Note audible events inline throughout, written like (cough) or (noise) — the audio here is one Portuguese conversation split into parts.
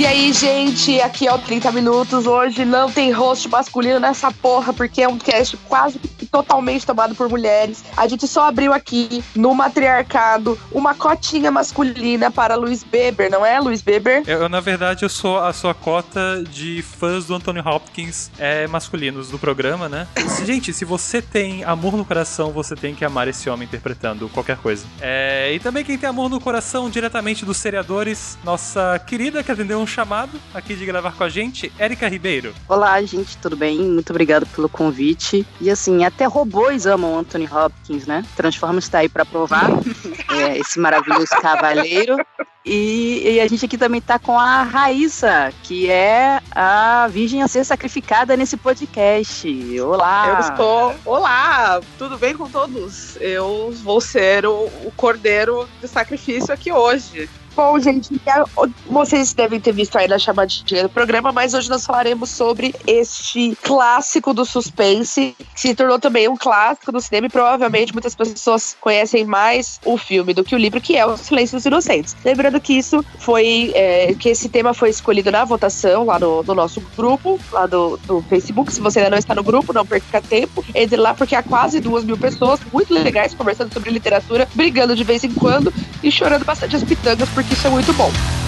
E aí, gente, aqui é o 30 Minutos. Hoje não tem host masculino nessa porra, porque é um cast quase totalmente tomado por mulheres. A gente só abriu aqui, no matriarcado, uma cotinha masculina para Luiz Beber, não é, Luiz Beber? Eu, na verdade, eu sou a sua cota de fãs do Anthony Hopkins é, masculinos do programa, né? (laughs) gente, se você tem amor no coração, você tem que amar esse homem interpretando qualquer coisa. É, e também quem tem amor no coração diretamente dos seriadores, nossa querida que atendeu atendeu um chamado aqui de gravar com a gente, Érica Ribeiro. Olá, gente, tudo bem? Muito obrigado pelo convite. E assim, até robôs amam Anthony Hopkins, né? Transformers está aí para provar (laughs) é, esse maravilhoso cavaleiro. E, e, a gente aqui também tá com a Raíssa, que é a virgem a ser sacrificada nesse podcast. Olá! Eu estou. Olá! Tudo bem com todos? Eu vou ser o, o cordeiro de sacrifício aqui hoje. Bom, gente, é, vocês devem ter visto aí na chamadinha do programa, mas hoje nós falaremos sobre este clássico do suspense, que se tornou também um clássico do cinema e provavelmente muitas pessoas conhecem mais o filme do que o livro, que é O Silêncio dos Inocentes. Lembrando que isso foi, é, que esse tema foi escolhido na votação lá no, no nosso grupo, lá do, do, Facebook. Se você ainda não está no grupo, não perca tempo. Entre lá, porque há quase duas mil pessoas muito legais conversando sobre literatura, brigando de vez em quando e chorando bastante as pitangas porque isso é muito bom.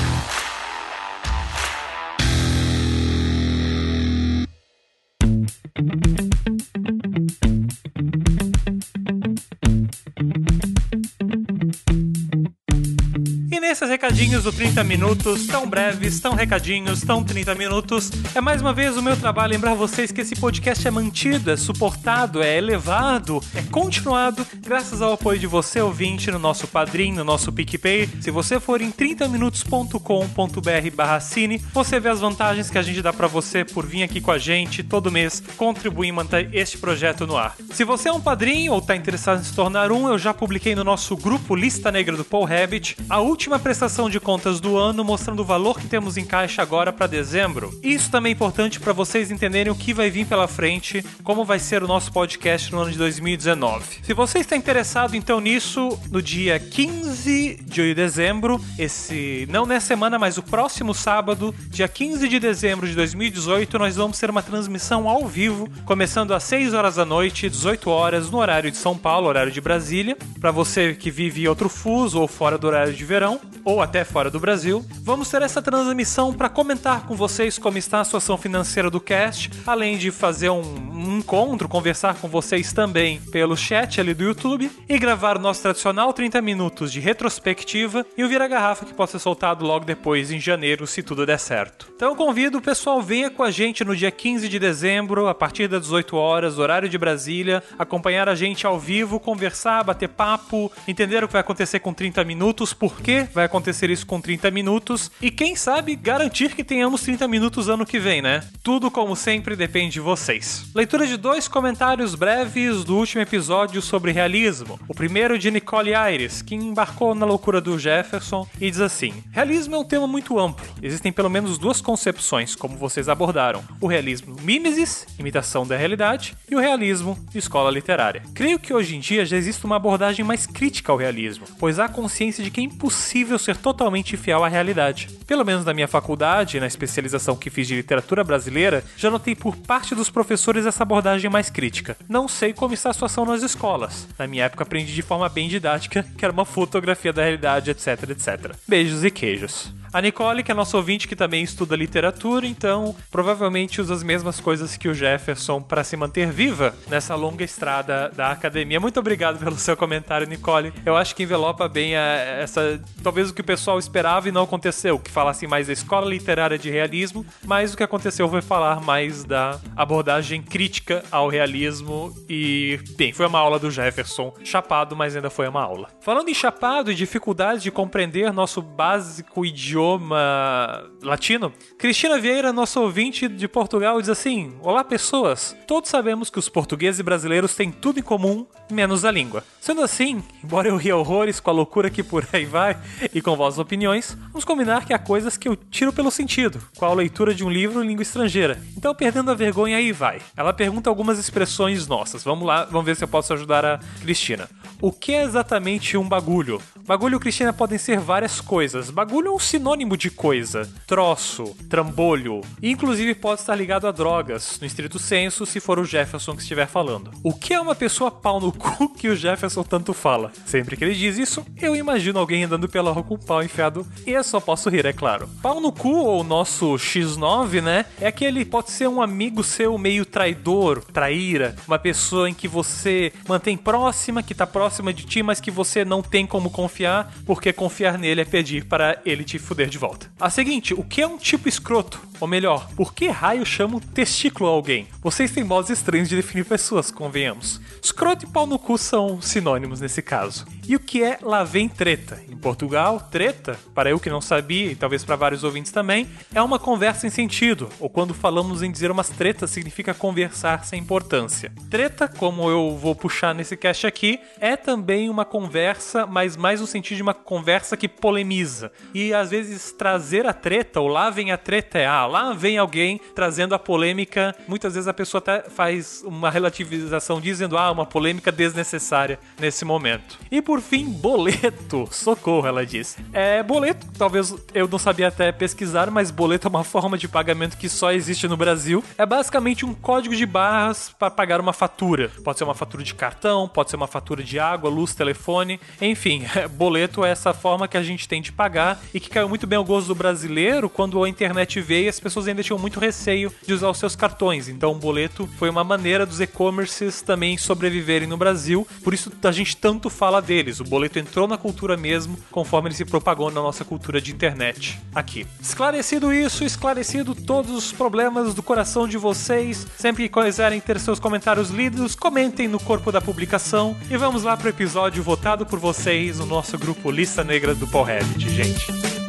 Recadinhos do 30 minutos, tão breves, tão recadinhos, tão 30 minutos, é mais uma vez o meu trabalho lembrar vocês que esse podcast é mantido, é suportado, é elevado, é continuado graças ao apoio de você, ouvinte, no nosso Padrim, no nosso PicPay. Se você for em 30minutos.com.br barra cine, você vê as vantagens que a gente dá para você por vir aqui com a gente todo mês, contribuir em manter este projeto no ar. Se você é um padrinho ou está interessado em se tornar um, eu já publiquei no nosso grupo Lista Negra do Paul Rabbit a última prestação de contas do ano, mostrando o valor que temos em caixa agora para dezembro. Isso também é importante para vocês entenderem o que vai vir pela frente, como vai ser o nosso podcast no ano de 2019. Se você está interessado então nisso, no dia 15 de dezembro, esse não nessa semana, mas o próximo sábado, dia 15 de dezembro de 2018, nós vamos ter uma transmissão ao vivo, começando às 6 horas da noite, 18 horas no horário de São Paulo, horário de Brasília. Para você que vive em outro fuso ou fora do horário de verão, ou até fora do Brasil, vamos ter essa transmissão para comentar com vocês como está a situação financeira do cast, além de fazer um, um encontro, conversar com vocês também pelo chat ali do YouTube e gravar o nosso tradicional 30 minutos de retrospectiva e o Vira Garrafa que pode ser soltado logo depois em janeiro, se tudo der certo. Então eu convido o pessoal venha com a gente no dia 15 de dezembro, a partir das 18 horas, horário de Brasília, acompanhar a gente ao vivo, conversar, bater papo, entender o que vai acontecer com 30 minutos, por que vai acontecer isso com 30 minutos e quem sabe garantir que tenhamos 30 minutos ano que vem, né? Tudo como sempre depende de vocês. Leitura de dois comentários breves do último episódio sobre realismo. O primeiro de Nicole Aires, que embarcou na loucura do Jefferson e diz assim: Realismo é um tema muito amplo. Existem pelo menos duas concepções, como vocês abordaram: o realismo mimesis, imitação da realidade, e o realismo, escola literária. Creio que hoje em dia já existe uma abordagem mais crítica ao realismo, pois há consciência de que é impossível ser totalmente fiel à realidade. Pelo menos na minha faculdade, na especialização que fiz de literatura brasileira, já notei por parte dos professores essa abordagem mais crítica. Não sei como está a situação nas escolas. Na minha época aprendi de forma bem didática, que era uma fotografia da realidade, etc, etc. Beijos e queijos. A Nicole, que é nosso ouvinte que também estuda literatura, então provavelmente usa as mesmas coisas que o Jefferson para se manter viva nessa longa estrada da academia. Muito obrigado pelo seu comentário, Nicole. Eu acho que envelopa bem a, essa. Talvez o que o pessoal esperava e não aconteceu, que falasse mais da escola literária de realismo, mas o que aconteceu foi falar mais da abordagem crítica ao realismo e, bem, foi uma aula do Jefferson, chapado, mas ainda foi uma aula. Falando em chapado e dificuldades de compreender nosso básico idioma idioma latino. Cristina Vieira, nosso ouvinte de Portugal, diz assim: Olá, pessoas. Todos sabemos que os portugueses e brasileiros têm tudo em comum, menos a língua. Sendo assim, embora eu ria horrores com a loucura que por aí vai e com vossas opiniões, vamos combinar que há coisas que eu tiro pelo sentido, qual a leitura de um livro em língua estrangeira. Então, perdendo a vergonha, aí vai. Ela pergunta algumas expressões nossas. Vamos lá, vamos ver se eu posso ajudar a Cristina. O que é exatamente um bagulho? Bagulho, Cristina, podem ser várias coisas. Bagulho é um sinônimo de coisa. Troço, trambolho. E, inclusive pode estar ligado a drogas, no estrito senso, se for o Jefferson que estiver falando. O que é uma pessoa pau no cu (laughs) que o Jefferson tanto fala? Sempre que ele diz isso, eu imagino alguém andando pela rua com pau enfiado e eu só posso rir, é claro. Pau no cu, ou nosso X9, né? É aquele, pode ser um amigo seu meio traidor, traíra, uma pessoa em que você mantém próxima, que tá próxima de ti, mas que você não tem como confiar, porque confiar nele é pedir para ele te fuder de volta. A seguinte, o que é um tipo escroto? Ou melhor, por que raio chama testículo a alguém? Vocês têm modos estranhos de definir pessoas, convenhamos. Escroto e pau no cu são sinônimos nesse caso. E o que é lá vem treta? Em Portugal, treta, para eu que não sabia e talvez para vários ouvintes também, é uma conversa sem sentido, ou quando falamos em dizer umas tretas significa conversar sem importância. Treta, como eu vou puxar nesse cast aqui, é também uma conversa, mas mais no sentido de uma conversa que polemiza. E às vezes trazer a treta, ou lá vem a treta, é ah, lá vem alguém trazendo a polêmica. Muitas vezes a pessoa até faz uma relativização dizendo, ah, uma polêmica desnecessária nesse momento. E por fim, boleto. (laughs) Socorro, ela diz. É, boleto, talvez eu não sabia até pesquisar, mas boleto é uma (laughs) forma de pagamento que só existe no Brasil. É basicamente um código de barras para pagar uma fatura. Pode ser uma fatura de cartão, pode ser uma fatura de água, luz, telefone, enfim, (laughs) boleto é essa forma que a gente tem de pagar e que caiu muito bem ao gosto do brasileiro quando a internet veio e as pessoas ainda tinham muito receio de usar os seus cartões. Então, boleto foi uma maneira dos e-commerces também sobreviverem no Brasil, por isso a gente tanto fala deles. O boleto entrou na cultura mesmo, conforme ele se propagou na nossa cultura de internet aqui. Esclarecido isso, esclarecido todos os problemas do coração de vocês, sempre que quiserem ter seus comentários lidos, comentem no corpo da publicação e vamos lá pro episódio votado por vocês no nosso grupo Lista Negra do Paul Rabbit, gente.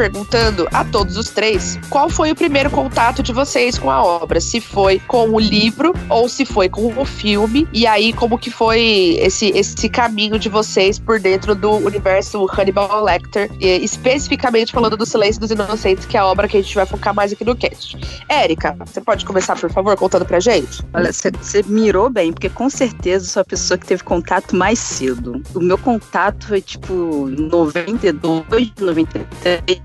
Perguntando a todos os três qual foi o primeiro contato de vocês com a obra. Se foi com o livro ou se foi com o filme. E aí, como que foi esse, esse caminho de vocês por dentro do universo Hannibal Lecter, especificamente falando do Silêncio dos Inocentes, que é a obra que a gente vai focar mais aqui no cast. Érica, você pode começar, por favor, contando pra gente? Olha, você mirou bem, porque com certeza sou a pessoa que teve contato mais cedo. O meu contato foi tipo 92, 93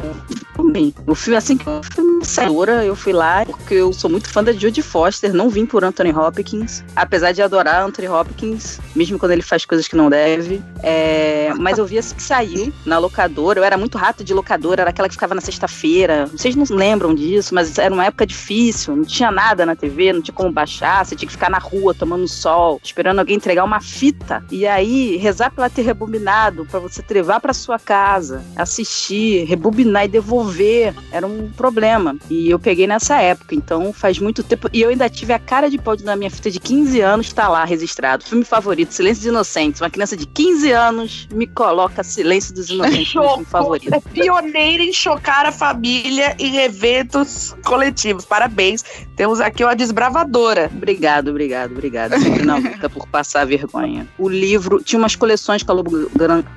com filme. O filme, assim que o filme saiu, eu fui lá, porque eu sou muito fã da Jodie Foster, não vim por Anthony Hopkins, apesar de adorar Anthony Hopkins, mesmo quando ele faz coisas que não deve. É, mas eu vi assim que saiu na locadora, eu era muito rato de locadora, era aquela que ficava na sexta-feira. Vocês não lembram disso, mas era uma época difícil, não tinha nada na TV, não tinha como baixar, você tinha que ficar na rua tomando sol, esperando alguém entregar uma fita. E aí, rezar pra ela ter rebobinado, pra você levar pra sua casa, assistir, rebobinar e devolver, era um problema. E eu peguei nessa época, então faz muito tempo. E eu ainda tive a cara de pau na minha fita de 15 anos, tá lá registrado. Filme favorito, Silêncio dos Inocentes. Uma criança de 15 anos me coloca Silêncio dos Inocentes como filme favorito. É pioneira em chocar a família em eventos coletivos. Parabéns. Temos aqui uma desbravadora. Obrigado, obrigado, obrigado. Sempre na luta por passar vergonha. O livro, tinha umas coleções que a Lobo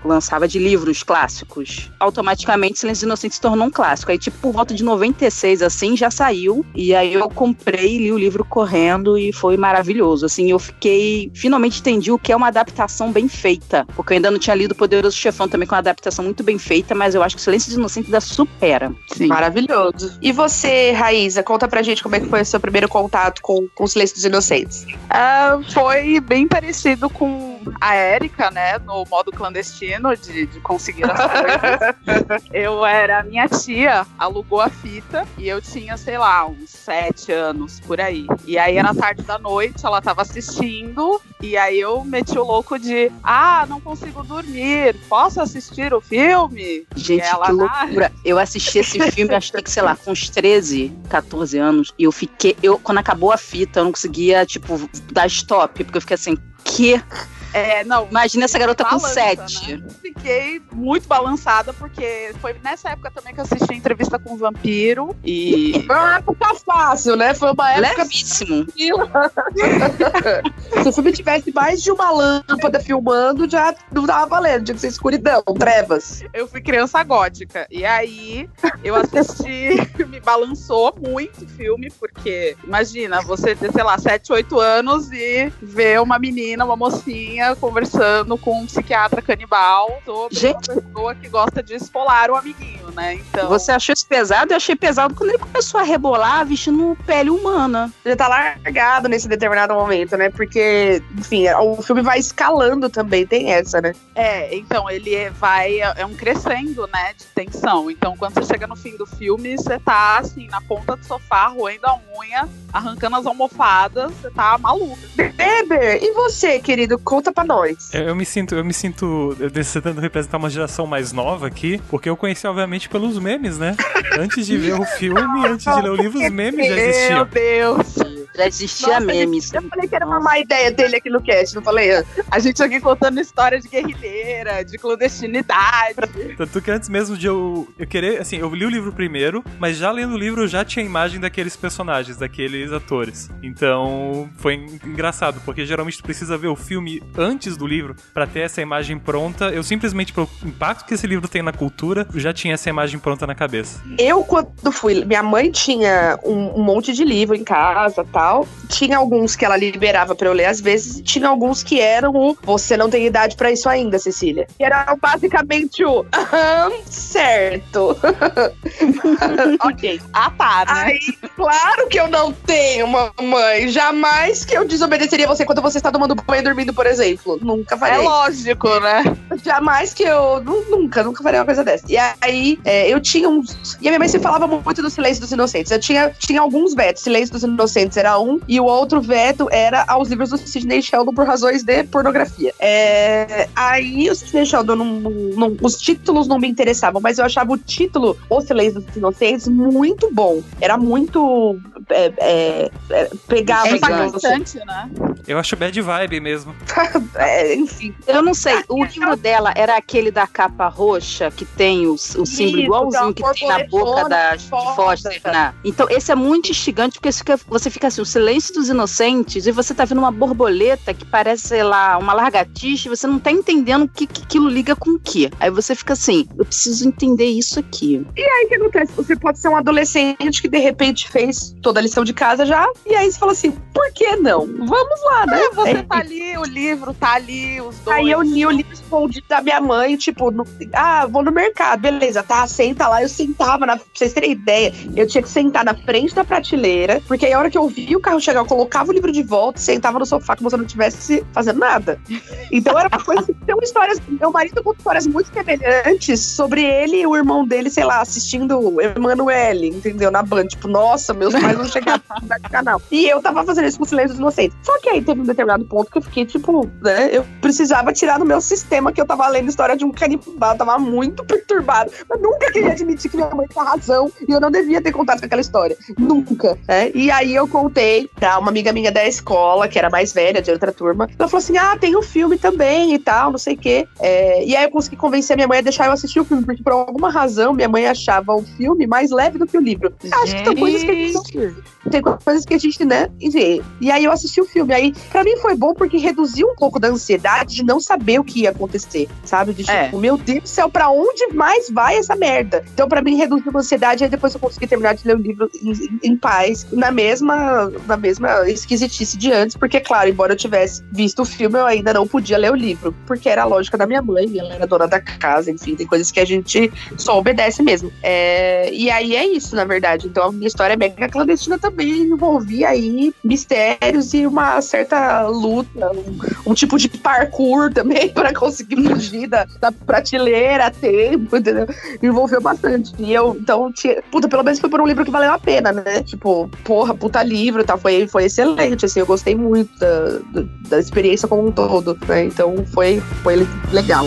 lançava de livros clássicos. Automaticamente Silêncio dos Inocentes se tornou um clássico. Aí, tipo, por volta de 96, assim, já saiu. E aí eu comprei, li o livro correndo e foi maravilhoso. Assim, eu fiquei. Finalmente entendi o que é uma adaptação bem feita. Porque eu ainda não tinha lido Poderoso Chefão também com uma adaptação muito bem feita, mas eu acho que Silêncio dos Inocentes ainda supera. Sim. Maravilhoso. E você, Raíza, conta pra gente como é que foi o seu primeiro contato com, com o Silêncio dos Inocentes. Ah, foi bem parecido com a Érica, né? No modo clandestino de, de conseguir as coisas. (laughs) eu era. Minha tia alugou a fita e eu tinha, sei lá, uns sete anos por aí. E aí era tarde da noite, ela tava assistindo, e aí eu meti o louco de ah, não consigo dormir, posso assistir o filme? Gente, ela, que loucura. Eu assisti esse filme, acho que, sei lá, com uns 13, 14 anos, e eu fiquei. Eu, quando acabou a fita, eu não conseguia, tipo, dar stop, porque eu fiquei assim, que é, não. Imagina essa garota balança, com sete. Né? Fiquei muito balançada, porque foi nessa época também que eu assisti a entrevista com o vampiro. E. Foi uma época fácil, né? Foi uma época. Levíssimo. (laughs) Se o filme tivesse mais de uma lâmpada filmando, já não tava valendo. Tinha que ser escuridão, trevas. Eu fui criança gótica. E aí eu assisti, (laughs) me balançou muito o filme, porque imagina, você ter, sei lá, 7, 8 anos e ver uma menina, uma mocinha conversando com um psiquiatra canibal sobre Gente. uma pessoa que gosta de esfolar o amiguinho, né? Então. Você achou isso pesado? Eu achei pesado quando ele começou a rebolar vestindo pele humana. Ele tá largado nesse determinado momento, né? Porque, enfim, o filme vai escalando também, tem essa, né? É, então ele vai. É um crescendo, né? De tensão. Então, quando você chega no fim do filme, você tá assim, na ponta do sofá, roendo a unha, arrancando as almofadas, você tá maluco. Beber, e você, querido? Conta pra nós. Eu, eu me sinto, eu me sinto eu tentando representar uma geração mais nova aqui, porque eu conheci, obviamente, pelos memes, né? Antes de ver o filme, antes de ler o livro, os memes já Meu existiam. Deus. Já existia Nossa, memes. Eu falei que era uma má ideia dele aqui no cast, não falei? A gente aqui contando história de guerrilheira, de clandestinidade. Tanto que antes mesmo de eu, eu querer, assim, eu li o livro primeiro, mas já lendo o livro eu já tinha a imagem daqueles personagens, daqueles atores. Então foi en- engraçado, porque geralmente tu precisa ver o filme antes do livro pra ter essa imagem pronta. Eu simplesmente, pelo impacto que esse livro tem na cultura, eu já tinha essa imagem pronta na cabeça. Eu, quando fui, minha mãe tinha um, um monte de livro em casa tal. Tinha alguns que ela liberava pra eu ler às vezes, e tinha alguns que eram o Você não tem idade pra isso ainda, Cecília. Que era basicamente o Aham, certo. (laughs) ok. Ah, tá, né? Aí, claro que eu não tenho, mamãe. Jamais que eu desobedeceria você quando você está tomando banho e dormindo, por exemplo. Nunca É farei. lógico, né? Jamais que eu. nu- Nunca, nunca faria uma coisa dessa. E aí, é, eu tinha uns. E a minha mãe se falava muito do Silêncio dos Inocentes. Eu tinha, tinha alguns vetos. Silêncio dos Inocentes era um, e o outro veto era aos livros do Sidney Sheldon por razões de pornografia. É, aí o Sidney Sheldon, não, não- os títulos não me interessavam, mas eu achava o título O Silêncio dos Inocentes muito bom. Era muito. É, é, é, pegava É em Impactante, né? Eu acho bad vibe mesmo. (laughs) É, enfim. Eu não sei, o livro dela era aquele da capa roxa, que tem o, o símbolo Isso, igualzinho da que tem na boca da de. Foster. né? Então, esse é muito instigante, porque você fica, você fica assim, o silêncio dos inocentes, e você tá vendo uma borboleta que parece, sei lá, uma largatixa, e você não tá entendendo o que, que aquilo liga com o que. Aí você fica assim, eu preciso entender isso aqui. Aí o que acontece? Você pode ser um adolescente que de repente fez toda a lição de casa já, e aí você fala assim: por que não? Vamos lá, né? É, você É, tá ali, o livro tá ali, os dois. Aí eu li o livro escondido da minha mãe, tipo, no- ah, vou no mercado, beleza, tá, senta lá. Eu sentava, na, pra vocês terem ideia, eu tinha que sentar na frente da prateleira, porque aí a hora que eu vi o carro chegar, eu colocava o livro de volta, sentava no sofá como se eu não estivesse fazendo nada. Então era uma coisa. Tem histórias. Meu marido conta histórias muito semelhantes sobre ele e o irmão dele, sei lá, assistindo Emanuele, entendeu? Na Band. Tipo, nossa, meus pais a mudar de canal. E eu tava fazendo isso com Silêncio dos Inocentes. Só que aí teve um determinado ponto que eu fiquei, tipo, né? Eu precisava tirar do meu sistema que eu tava lendo história de um canibal. Eu tava muito perturbado. Mas nunca queria admitir que minha mãe tinha razão e eu não devia ter contado com aquela história. Nunca. Né? E aí eu contei pra uma amiga minha da escola, que era mais velha, de outra turma. Ela falou assim: ah, tem um filme também e tal, não sei o quê. É, e aí eu consegui convencer a minha mãe a deixar eu assistir o filme, porque por alguma razão minha mãe achava o filme mais leve do que o livro. Acho que são coisas que a gente não Tem coisas que a gente, né, vê. E aí eu assisti o filme. Aí, pra mim foi bom porque reduziu um pouco da ansiedade de não saber o que ia acontecer, sabe? De tipo, é. meu Deus do céu, pra onde mais vai essa merda? Então, pra mim, reduziu a ansiedade. Aí depois eu consegui terminar de ler o livro em, em paz, na mesma, na mesma esquisitice de antes, porque, claro, embora eu tivesse visto o filme, eu ainda não podia ler o livro, porque era a lógica da minha mãe, ela era dona da casa, enfim, tem coisas que a gente só obedece mesmo. É, e aí é isso, na verdade. Então a minha história é mega clandestina também envolvia aí mistérios e uma certa luta, um, um tipo de parkour (laughs) também para conseguir fugir da, da prateleira a tempo, entendeu? Envolveu bastante. E eu, então, tinha, puta, pelo menos foi por um livro que valeu a pena, né? Tipo, porra, puta livro, tá? Foi, foi excelente, assim, eu gostei muito da, da experiência como um todo, né? Então foi, foi legal.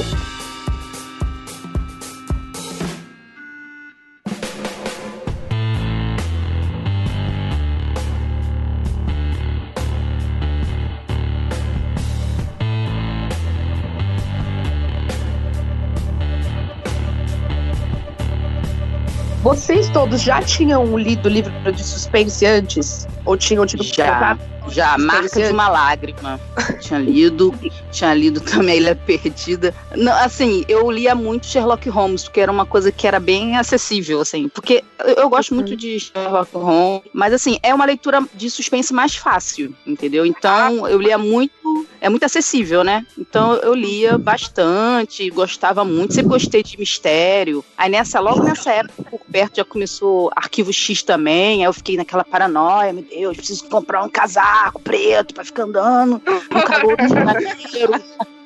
Vocês todos já tinham lido o livro de suspense antes? Ou tinham tido já, já, Marca de uma Lágrima. tinha lido, tinha lido também a Ilha Perdida. Não, assim, eu lia muito Sherlock Holmes, porque era uma coisa que era bem acessível, assim. Porque eu, eu gosto muito de Sherlock Holmes, mas assim, é uma leitura de suspense mais fácil, entendeu? Então, eu lia muito é muito acessível, né? Então eu lia bastante, gostava muito, sempre gostei de mistério. Aí nessa, logo nessa época, por perto, já começou Arquivo X também, aí eu fiquei naquela paranoia, meu Deus, preciso comprar um casaco preto pra ficar andando no calor do janeiro.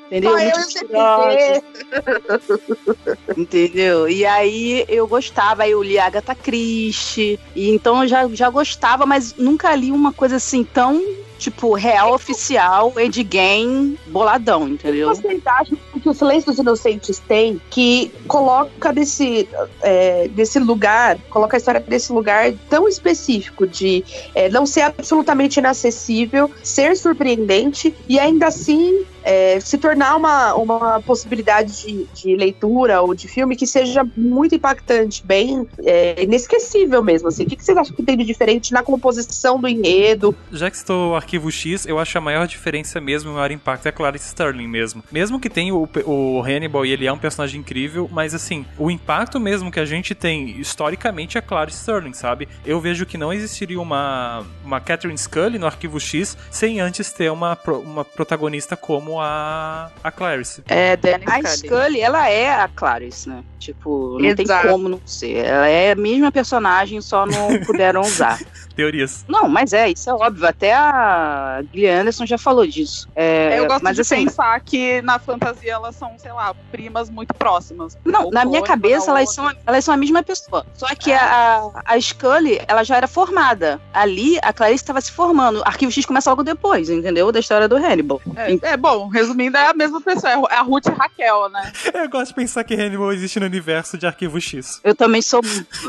Entendeu? (laughs) Entendeu? E aí eu gostava, aí eu li Agatha Christie, e então eu já, já gostava, mas nunca li uma coisa assim tão tipo, real oficial, endgame, boladão, entendeu? Vocês acham que o Silêncio dos Inocentes tem que coloca desse, é, desse lugar, coloca a história desse lugar tão específico de é, não ser absolutamente inacessível, ser surpreendente e ainda assim é, se tornar uma, uma possibilidade de, de, leitura ou de filme que seja muito impactante, bem é, inesquecível mesmo. Assim. O que, que vocês acham que tem de diferente na composição do enredo? Já que estou arquivo X, eu acho a maior diferença mesmo, o maior impacto é a Clarice Sterling mesmo. Mesmo que tenha o, o Hannibal e ele é um personagem incrível, mas assim, o impacto mesmo que a gente tem historicamente é a Clarice Sterling, sabe? Eu vejo que não existiria uma, uma Catherine Scully no arquivo X sem antes ter uma, uma protagonista como a, a Clarice. É, A Scully. ela é a Clarice, né? Tipo, não Exato. tem como não ser. Ela é a mesma personagem, só não (laughs) puderam usar. Teorias. Não, mas é, isso é óbvio. Até a Gillian Anderson já falou disso. É, eu gosto mas, de assim, pensar que na fantasia elas são, sei lá, primas muito próximas. Não, na minha cabeça elas são, elas são a mesma pessoa. Só que é. a, a Scully, ela já era formada. Ali, a Clarice estava se formando. Arquivo X começa logo depois, entendeu? Da história do Hannibal. É, é bom, resumindo, é a mesma pessoa. É a Ruth e Raquel, né? (laughs) Eu gosto de pensar que Hannibal existe no universo de Arquivo X. Eu também sou,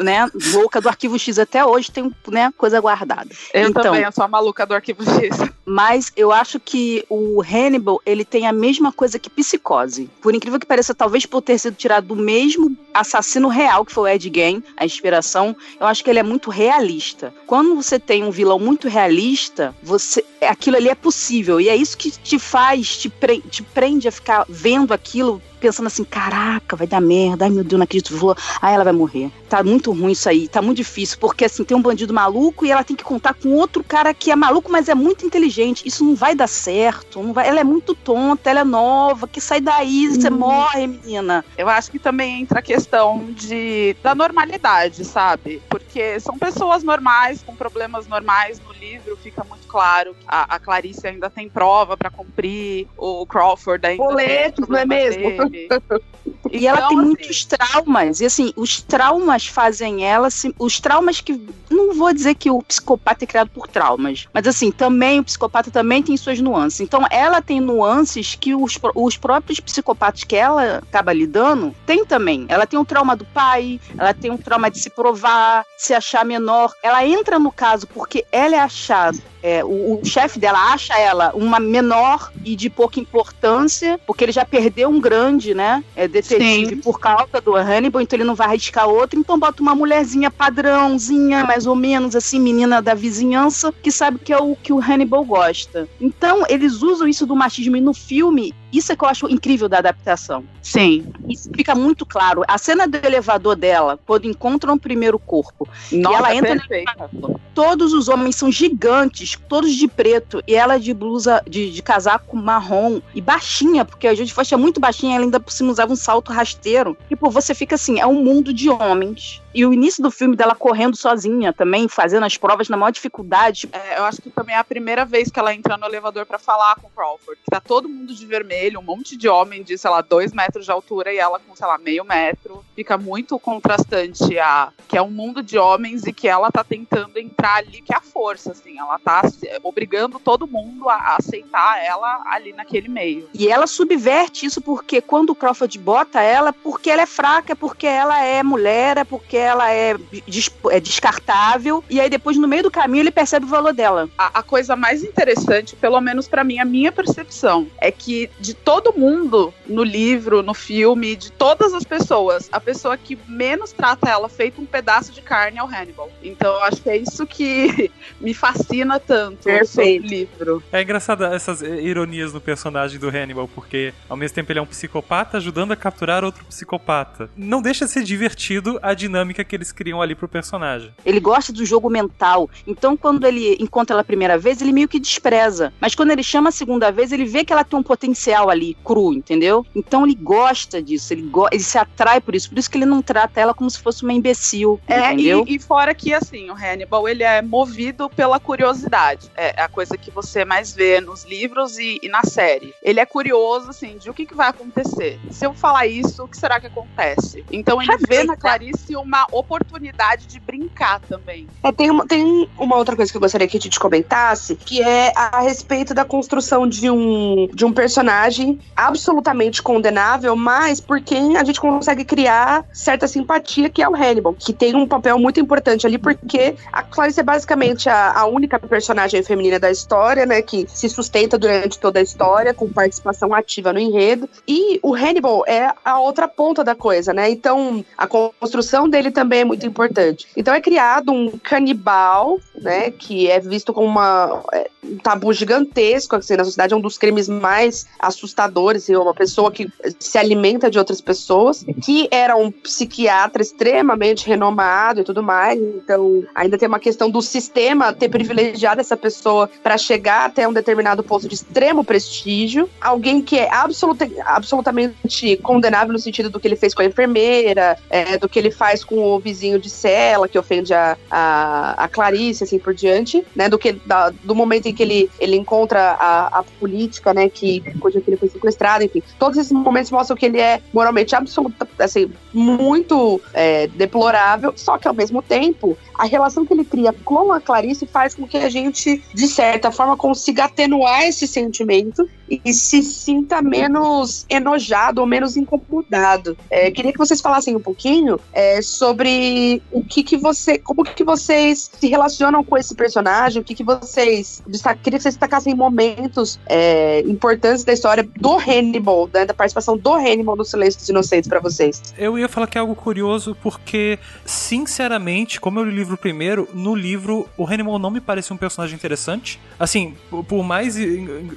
né, louca do Arquivo X. Até hoje tem, né, coisa guardada. Eu então, também, eu sou a maluca do Arquivo X. Mas eu acho que o Hannibal, ele tem a mesma coisa que Psicose. Por incrível que pareça, talvez por ter sido tirado do mesmo assassino real, que foi o Ed Gein, a inspiração, eu acho que ele é muito realista. Quando você tem um vilão muito realista, você aquilo ali é possível. E é isso que te faz, te, pre, te prende a ficar vendo aquilo pensando assim, caraca, vai dar merda, ai meu Deus, não acredito, vou, ai ela vai morrer. Tá muito ruim isso aí, tá muito difícil, porque assim, tem um bandido maluco e ela tem que contar com outro cara que é maluco, mas é muito inteligente. Isso não vai dar certo, não vai, ela é muito tonta, ela é nova, que sai daí, você uhum. morre, menina. Eu acho que também entra a questão de da normalidade, sabe? Porque são pessoas normais, com problemas normais no livro, fica muito claro que a, a Clarice ainda tem prova para cumprir, o Crawford ainda Boletos, não é mesmo? (laughs) E então, ela tem assim, muitos traumas. E assim, os traumas fazem ela. Se, os traumas que. Não vou dizer que o psicopata é criado por traumas. Mas assim, também o psicopata também tem suas nuances. Então, ela tem nuances que os, os próprios psicopatas que ela acaba lidando tem também. Ela tem o trauma do pai, ela tem o trauma de se provar, se achar menor. Ela entra no caso porque ela é achada é, o, o chefe dela acha ela uma menor e de pouca importância, porque ele já perdeu um grande, né? É, detetive Sim. por causa do Hannibal, então ele não vai arriscar outro, então bota uma mulherzinha padrãozinha, mais ou menos assim, menina da vizinhança, que sabe que é o que o Hannibal gosta. Então, eles usam isso do machismo e no filme, isso é que eu acho incrível da adaptação. Sim. Isso fica muito claro. A cena do elevador dela, quando encontram o primeiro corpo, Nossa, ela entra no perfeita. todos os homens são gigantes, todos de preto, e ela de blusa, de, de casaco marrom e baixinha, porque a Jodie Foster é muito baixinha, ela ainda por cima usava um salto rasteiro. Tipo, você fica assim, é um mundo de homens. E o início do filme dela correndo sozinha também, fazendo as provas na maior dificuldade. É, eu acho que também é a primeira vez que ela entra no elevador pra falar com o Crawford. Que tá todo mundo de vermelho, um monte de homem de, sei lá, dois metros de altura e ela com, sei lá, meio metro. Fica muito contrastante a que é um mundo de homens e que ela tá tentando entrar ali, que é a força, assim. Ela tá se- obrigando todo mundo a, aceitar ela ali naquele meio. E ela subverte isso porque quando o Crawford bota ela, porque ela é fraca, porque ela é mulher, é porque ela é, des- é descartável. E aí depois, no meio do caminho, ele percebe o valor dela. a, a coisa mais interessante, pelo menos pra mim, a minha percepção, é que de todo mundo no livro, no filme, de todas as pessoas, a pessoa que menos trata ela feito um pedaço de carne é o Hannibal. Então eu acho que é isso que (laughs) me fascina tanto Perfeito. sobre o livro. É engraçado essas eh, ironias no personagem do Hannibal, porque ao mesmo tempo ele é um psicopata ajudando a capturar outro psicopata. Não deixa de ser divertido a dinâmica que eles criam ali pro personagem. Ele gosta do jogo mental. Então, quando ele encontra ela a primeira vez, ele meio que despreza. Mas quando ele chama a segunda vez, ele vê que ela tem um potencial ali, cru, entendeu? Então ele gosta disso, ele, go ele se atrai por isso. Por isso que ele não trata ela como se fosse uma imbecil. É, entendeu? e, e fora que, assim, o Hannibal, ele é movido pela curiosidade. É a coisa que você mais vê nos livros e, e na série. Ele é curioso, assim, de o que, que vai acontecer. Se eu falar isso, o que será que acontece? Então ele vê na Clarice uma oportunidade de brincar também. É, tem, uma, tem uma outra coisa que eu gostaria que a gente comentasse, que é a respeito da construção de um, de um personagem absolutamente condenável, mas por quem a gente consegue criar certa simpatia, que é o Hannibal, que tem um papel muito importante ali, porque a Clarice é basicamente a, a única personagem feminina da história, né, que se sustenta durante toda a história, com participação ativa no enredo, e o Hannibal é a outra ponta da coisa, né, então a construção dele também é muito importante. Então é criado um canibal, né, que é visto como uma, é, um tabu gigantesco assim, na sociedade, é um dos crimes mais assustadores, e uma pessoa que se alimenta de outras pessoas, que era um psiquiatra extremamente renomado e tudo mais, então ainda tem uma questão do sistema ter privilegiado essa pessoa para chegar até um determinado posto de extremo prestígio, alguém que é absoluta, absolutamente condenável no sentido do que ele fez com a enfermeira, é, do que ele faz com o vizinho de cela, que ofende a, a, a Clarice, assim por diante, né? Do que da- do momento em que ele, ele encontra a, a política, né? Que que ele foi sequestrado, enfim. Todos esses momentos mostram que ele é moralmente absoluta, assim, muito é, deplorável, só que ao mesmo tempo, a relação que ele cria com a Clarice faz com que a gente, de certa forma, consiga atenuar esse sentimento e se sinta menos enojado ou menos incomodado. É, queria que vocês falassem um pouquinho é, sobre o que que você, como que vocês se relacionam com esse personagem, o que que vocês, queria que vocês destacassem momentos é, importantes da história do Hannibal, né, da participação do Hannibal no Silêncio dos Inocentes pra vocês. Eu ia falar que é algo curioso porque, sinceramente, como eu li o livro primeiro, no livro o Hannibal não me parece um personagem interessante. Assim, por- por mais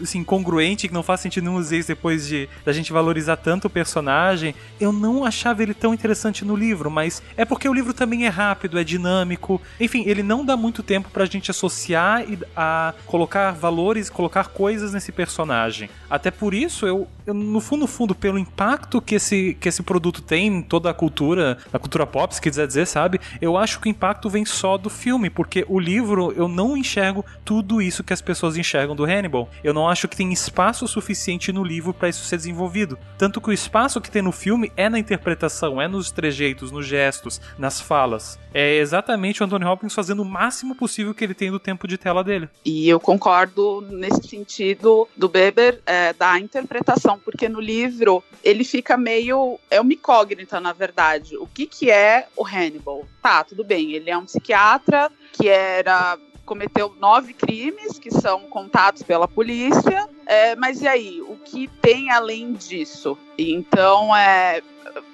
assim, incongruente que não faz sentido nenhum vezes depois de da gente valorizar tanto o personagem, eu não achava ele tão interessante no livro, mas é porque o livro também é rápido, é dinâmico. Enfim, ele não dá muito tempo pra gente associar e a colocar valores, colocar coisas nesse personagem. Até por isso, eu, eu no fundo, no fundo, pelo impacto que esse, que esse produto tem em toda a cultura, a cultura pop, se quiser dizer, sabe? Eu acho que o impacto vem só do filme, porque o livro eu não enxergo tudo isso que as pessoas enxergam do Hannibal. Eu não acho que tem espaço suficiente no livro pra isso ser desenvolvido. Tanto que o espaço que tem no filme é na interpretação, é nos trejeitos, nos gestos, nas falas. É exatamente o Anthony Hopkins fazendo o máximo possível que ele tem do tempo de tela dele. E eu concordo nesse sentido do Beber é, da interpretação, porque no livro ele fica meio. É uma incógnita, na verdade. O que, que é o Hannibal? Tá, tudo bem, ele é um psiquiatra que era. Cometeu nove crimes que são contados pela polícia. é, mas e aí? O que tem além disso. Então, é,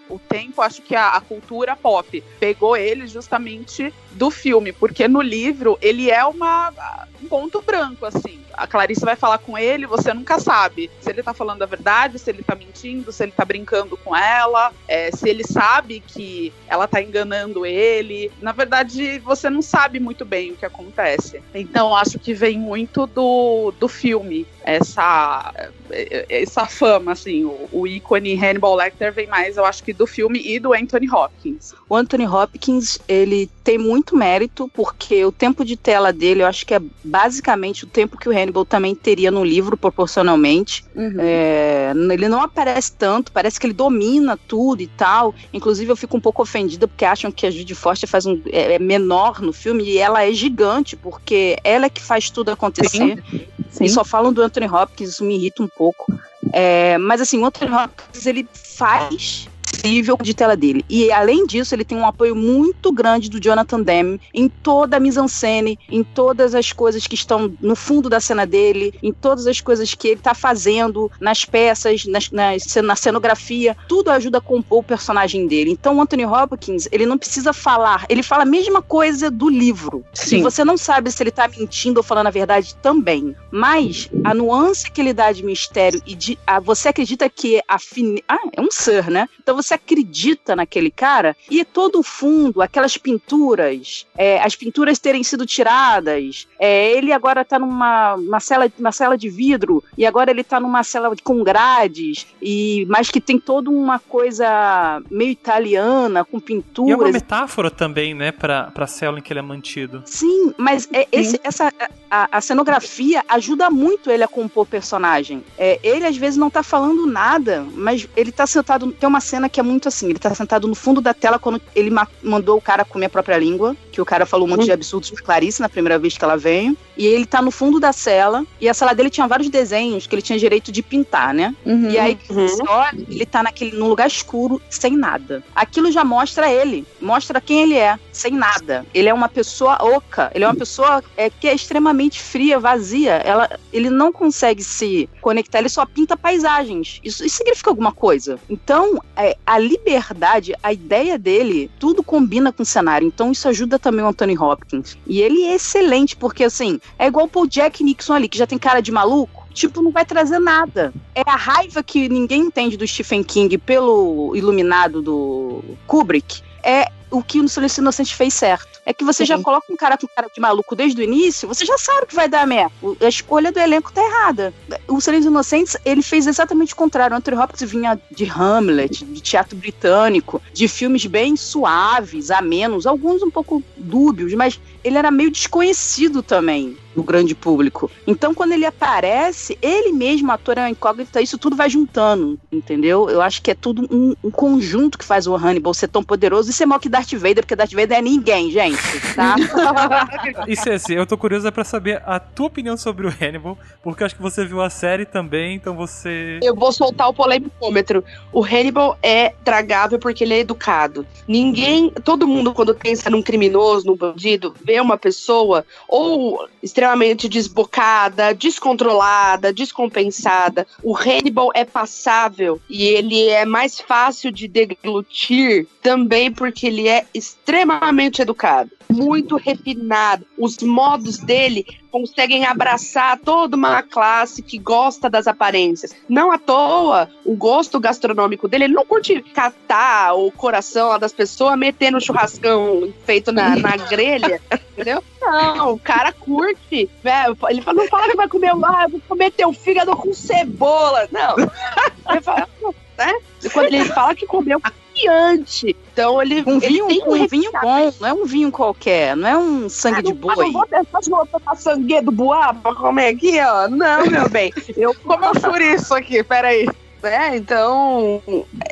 o tempo, acho que a, a, cultura pop pegou ele justamente do filme, porque no livro ele é uma um ponto branco, assim. A Clarice vai falar com ele, você nunca sabe se ele tá falando a verdade, se ele tá mentindo, se ele tá brincando com ela, é, se ele sabe que ela tá enganando ele. Na verdade, você não sabe muito bem o que acontece. Então, acho que vem muito do, do filme, essa, essa fama, assim. O, o ícone Hannibal Lecter vem mais, eu acho que do filme e do Anthony Hopkins. O Anthony Hopkins, ele tem muito mérito, porque o tempo de tela dele, eu acho que é basicamente o tempo que o Hannibal também teria no livro, proporcionalmente. Uhum. É, ele não aparece tanto, parece que ele domina tudo e tal. Inclusive, eu fico um pouco ofendida, porque acham que a Judy Foster faz um, é, é menor no filme, e ela é gigante, porque ela é que faz tudo acontecer. Sim. Sim. E só falam do Anthony Hopkins, isso me irrita um pouco. É, mas assim, o Anthony Hopkins, ele faz possível de tela dele. E além disso, ele tem um apoio muito grande do Jonathan Demme em toda a mise-en-scène, em todas as coisas que estão no fundo da cena dele, em todas as coisas que ele está fazendo, nas peças, nas, nas, na cenografia, tudo ajuda a compor o personagem dele. Então, o Anthony Hopkins, ele não precisa falar, ele fala a mesma coisa do livro. Sim. E você não sabe se ele está mentindo ou falando a verdade também. Mas a nuance que ele dá de mistério e de. A, você acredita que a. Fine... Ah, é um Sir, né? Então você acredita naquele cara e todo o fundo, aquelas pinturas, é, as pinturas terem sido tiradas, é, ele agora tá numa uma cela, uma cela de vidro e agora ele tá numa cela com grades, e mas que tem toda uma coisa meio italiana, com pinturas. E é uma metáfora também, né, pra, pra cela em que ele é mantido. Sim, mas é, esse, essa, a, a, cenografia ajuda muito ele a compor o personagem. É, ele às vezes não tá falando nada, mas ele tá sentado. Tem uma cena que é muito assim: ele tá sentado no fundo da tela quando ele ma mandou o cara comer a própria língua, que o cara falou um monte de uhum. absurdos pra Clarice na primeira vez que ela veio. E ele tá no fundo da cela, e a sala dele tinha vários desenhos que ele tinha direito de pintar, né? Uhum, e aí, uhum. você olha, ele tá naquele, num lugar escuro, sem nada. Aquilo já mostra ele, mostra quem ele é, sem nada. Ele é uma pessoa oca, ele é uma pessoa é, que é extremamente fria, vazia. Ela, ele não consegue se conectar, ele só pinta paisagens. Isso, isso significa alguma coisa. Então, é, a liberdade, a ideia dele, tudo combina com o cenário. Então, isso ajuda também o Anthony Hopkins. E ele é excelente, porque assim, é igual o Jack Nixon ali, que já tem cara de maluco. Tipo, não vai trazer nada. É a raiva que ninguém entende do Stephen King pelo iluminado do Kubrick. É o que o Silêncio Inocente fez certo. É que você Sim. já coloca um cara com cara de maluco desde o início, você já sabe que vai dar merda. A escolha do elenco tá errada. O Silêncio Inocentes, ele fez exatamente o contrário. O Anthony Hopkins vinha de Hamlet, de teatro britânico, de filmes bem suaves, amenos, alguns um pouco dúbios, mas ele era meio desconhecido também no grande público. Então, quando ele aparece, ele mesmo, ator é uma incógnita, isso tudo vai juntando, entendeu? Eu acho que é tudo um, um conjunto que faz o Hannibal ser tão poderoso e ser maior que Darth Vader, porque Darth Vader é ninguém, gente, tá? (laughs) e Ceci, eu tô curiosa para saber a tua opinião sobre o Hannibal, porque acho que você viu a série também, então você... Eu vou soltar o polêmicômetro. O Hannibal é tragável porque ele é educado. Ninguém, todo mundo quando pensa num criminoso, num bandido, vê uma pessoa ou extremamente desbocada, descontrolada, descompensada. O Hannibal é passável e ele é mais fácil de deglutir também porque ele é extremamente educado, muito refinado. Os modos dele conseguem abraçar toda uma classe que gosta das aparências. Não à toa, o gosto gastronômico dele, ele não curte catar o coração das pessoas, meter no churrascão feito na, na grelha, (laughs) entendeu? Não, o cara curte. Velho, ele fala, não fala que vai comer, ah, vou comer teu fígado com cebola. Não. (laughs) Ele fala, né? Quando ele fala que comeu confiante. Então ele. Um vinho, ele um, um vinho bom, não é um vinho qualquer, não é um sangue ah, de boi. Não vou deixar de botar sangue do boa pra comer aqui, ó. Não, meu bem. Eu (laughs) como eu isso aqui, peraí. É, então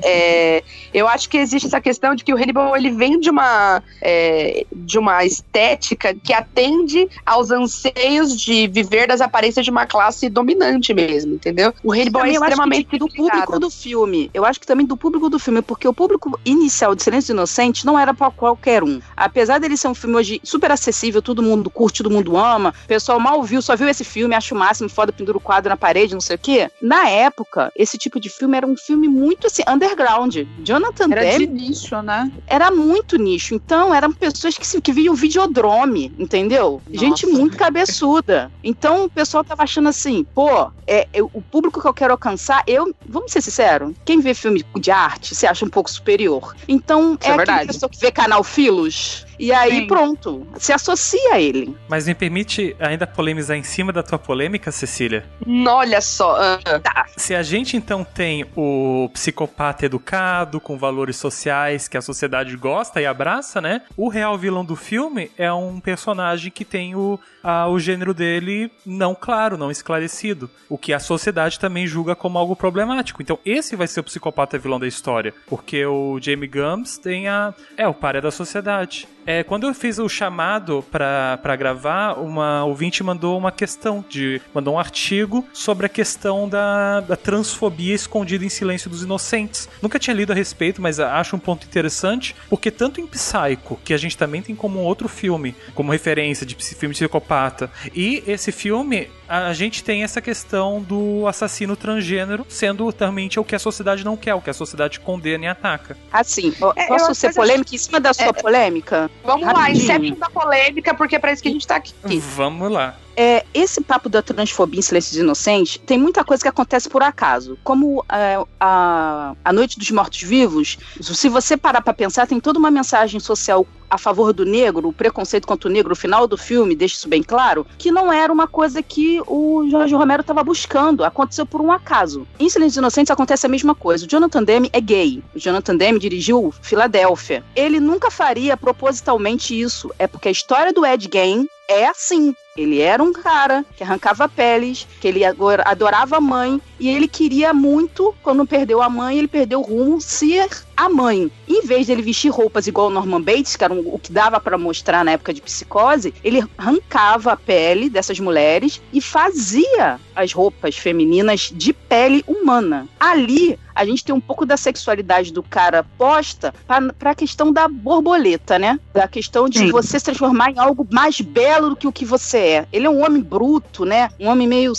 É, eu acho que existe essa questão de que o Hannibal ele vem de uma, é, de uma estética que atende aos anseios de viver das aparências de uma classe dominante mesmo, entendeu? O Hannibal é extremamente do público do filme. Eu acho que também do público do filme, porque o público inicial de Silêncio Inocente não era para qualquer um. Apesar dele ser um filme hoje super acessível, todo mundo curte, todo mundo ama, o pessoal mal viu, só viu esse filme, acha o máximo, foda, pendura o quadro na parede, não sei o quê. Na época, esse tipo de filme era um filme muito assim, underground. Jonathan Era Demme de nicho, né? era muito nicho. Então, eram pessoas que, se- que viam videodrome, entendeu? Gente Nossa. muito cabeçuda. Então, o pessoal tava achando assim, pô, é, eu- o público que eu quero alcançar, eu, vamos ser sinceros, quem vê filme de arte se acha um pouco superior. Então, Isso é é, aquela pessoa que vê canal Filos, e aí Sim. pronto, se associa a ele. Mas me permite ainda polemizar em cima da tua polêmica, Cecília? Olha só. ah, Se a gente então tem o psicopata educado, com valores sociais que a sociedade gosta e abraça, né? O real vilão do filme é um personagem que tem o, a- o gênero dele não claro, não esclarecido. O que a sociedade também julga como algo problemático. Então esse vai ser o psicopata vilão da história. Porque o Jamie Gums tem a. É, o páreo da sociedade. É, quando eu fiz o chamado pra gravar, uma ouvinte mandou uma questão de. mandou um artigo sobre a questão da, da transfobia escondida em silêncio dos inocentes. Nunca tinha lido a respeito, mas acho um ponto interessante, porque tanto em Psycho, que a gente também tem como outro filme, como referência de filme psicopata, e esse filme, a gente tem essa questão do assassino transgênero sendo também o que a sociedade não quer, o que a sociedade condena e ataca. Assim, É, posso acho- ser polêmica em cima da sua polêmica? Vamos lá, Rapidinho. inception da polêmica, porque é pra isso que a gente tá aqui. Vamos lá. É, esse papo da transfobia em Silêncios Inocentes tem muita coisa que acontece por acaso. Como é, a, a Noite dos Mortos-Vivos, se você parar pra pensar, tem toda uma mensagem social a favor do negro, o preconceito contra o negro, o final do filme deixa isso bem claro, que não era uma coisa que o Jorge Romero estava buscando, aconteceu por um acaso. Em Silêncios Inocentes acontece a mesma coisa. O Jonathan Demme é gay. O Jonathan Demme dirigiu Filadélfia. Ele nunca faria propositalmente isso. É porque a história do Ed Gein é assim. Ele era um cara que arrancava peles, que ele adorava a mãe e ele queria muito, quando perdeu a mãe, ele perdeu o rumo, ser a mãe. Em vez dele vestir roupas igual o Norman Bates, que era um- o que dava pra mostrar na época de psicose, ele arrancava a pele dessas mulheres e fazia as roupas femininas de pele humana. Ali, a gente tem um pouco da sexualidade do cara posta pra, pra questão da borboleta, né? Da questão de Sim. você se transformar em algo mais belo do que o que você é. Ele é um homem bruto, né? Um homem meio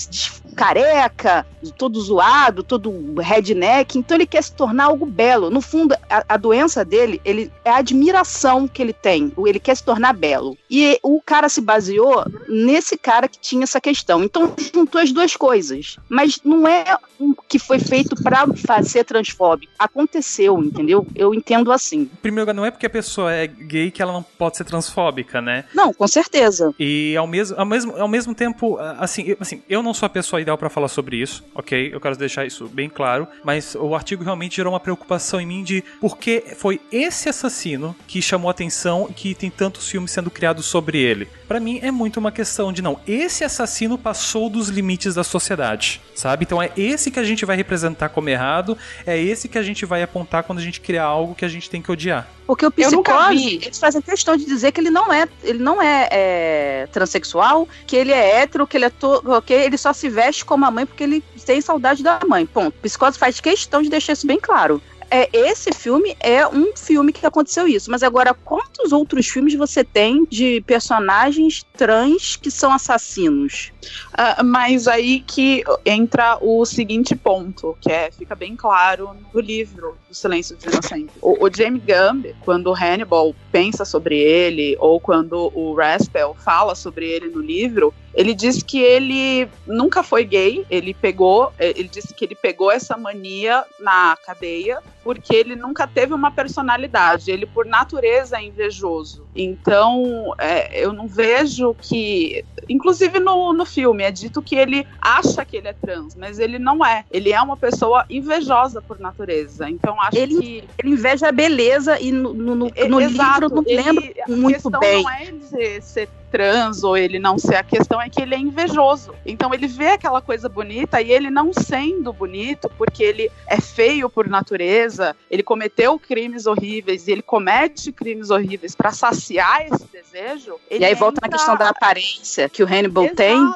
careca, todo zoado, todo redneck. Então ele quer se tornar algo belo. No fundo, a, a doença dele, ele é a admiração que ele tem. Ele quer se tornar belo. E o cara se baseou nesse cara que tinha essa questão. Então juntou as duas coisas. Mas não é um que foi feito pra ser transfóbico. Aconteceu, entendeu? Eu entendo assim. Em primeiro lugar, não é porque a pessoa é gay que ela não pode ser transfóbica, né? Não, com certeza. E ao mesmo, ao mesmo, ao mesmo tempo, assim eu, assim, eu não sou a pessoa ideal pra falar sobre isso, ok? Eu quero deixar isso bem claro. Mas o artigo realmente gerou uma preocupação em mim de por que foi esse assassino que chamou a atenção e que tem tantos filmes sendo criados sobre ele. Pra mim é muito uma questão de não, esse assassino passou dos limites da sociedade, sabe? Então é esse que a gente vai representar como errado, é esse que a gente vai apontar quando a gente criar algo que a gente tem que odiar. Porque o Eu nunca psicose, vi. eles fazem questão de dizer que ele não é, ele não é, é, transexual, que ele é hétero, que ele é to, que ele só se veste como a mãe porque ele tem saudade da mãe. Ponto. Psicose faz questão de deixar isso bem claro. É, esse filme é um filme que aconteceu isso. Mas agora, quantos outros filmes você tem de personagens trans que são assassinos? Ah, mas aí que entra o seguinte ponto, que é fica bem claro no livro do Silêncio dos Inocentes. O, o Jamie Gumb, quando o Hannibal pensa sobre ele, ou quando o Raspel fala sobre ele no livro, ele diz que ele nunca foi gay, ele pegou, eh, ele disse que ele pegou essa mania na cadeia porque ele nunca teve uma personalidade, ele por natureza é invejoso. Então, é, eu não vejo que. Inclusive no, no filme, é dito que ele acha que ele é trans, mas ele não é. Ele é uma pessoa invejosa por natureza. Então, acho ele, que. Ele inveja a beleza e no, no, no, no livro não ele, lembro muito bem. Não é de ser trans ou ele não ser. A questão é que ele é invejoso. Então ele vê aquela coisa bonita e ele não sendo bonito, porque ele é feio por natureza, ele cometeu crimes horríveis e ele comete crimes horríveis para saciar esse desejo. e aí volta na questão da aparência que o Hannibal exato, tem.